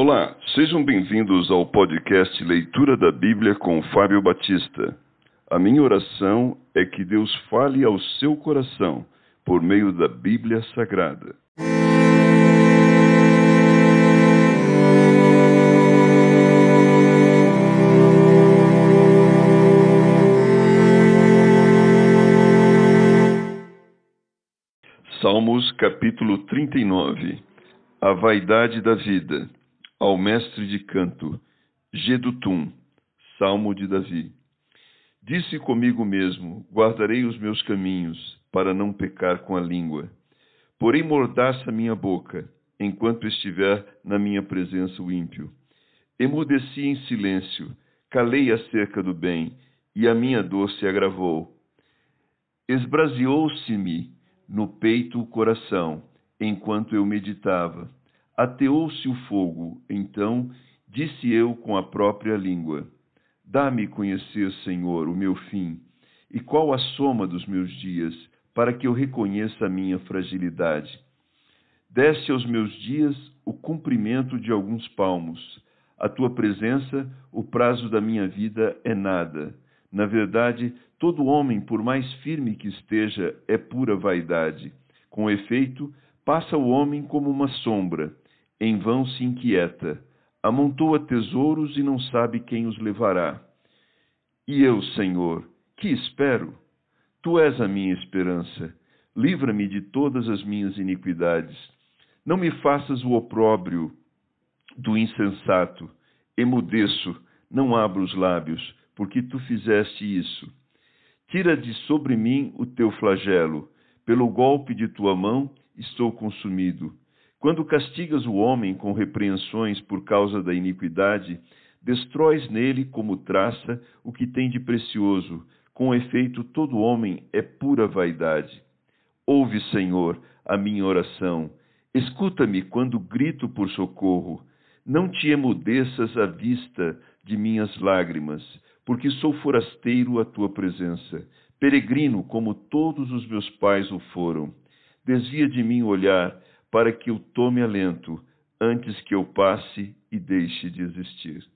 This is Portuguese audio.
Olá, sejam bem-vindos ao podcast Leitura da Bíblia com Fábio Batista. A minha oração é que Deus fale ao seu coração por meio da Bíblia Sagrada. Salmos capítulo 39 A vaidade da vida ao mestre de canto, Gedutum, Salmo de Davi. Disse comigo mesmo: Guardarei os meus caminhos, para não pecar com a língua. Porém, mordaça minha boca, enquanto estiver na minha presença o ímpio. Emudeci em silêncio, calei acerca do bem, e a minha dor se agravou. Esbraseou-se-me no peito o coração, enquanto eu meditava Ateou-se o fogo, então disse eu com a própria língua: Dá-me conhecer, Senhor, o meu fim, e qual a soma dos meus dias, para que eu reconheça a minha fragilidade. Desce aos meus dias o cumprimento de alguns palmos. A tua presença, o prazo da minha vida é nada. Na verdade, todo homem, por mais firme que esteja, é pura vaidade. Com efeito, passa o homem como uma sombra em vão se inquieta, amontoa tesouros e não sabe quem os levará. E eu, Senhor, que espero? Tu és a minha esperança. Livra-me de todas as minhas iniquidades. Não me faças o opróbrio do insensato. Emudeço, não abro os lábios, porque tu fizeste isso. Tira de sobre mim o teu flagelo. Pelo golpe de tua mão estou consumido. Quando castigas o homem com repreensões por causa da iniquidade, destróis nele como traça o que tem de precioso. Com efeito, todo homem é pura vaidade. Ouve, Senhor, a minha oração. Escuta-me quando grito por socorro. Não te emudeças à vista de minhas lágrimas, porque sou forasteiro à tua presença, peregrino como todos os meus pais o foram. Desvia de mim o olhar para que eu tome alento antes que eu passe e deixe de existir.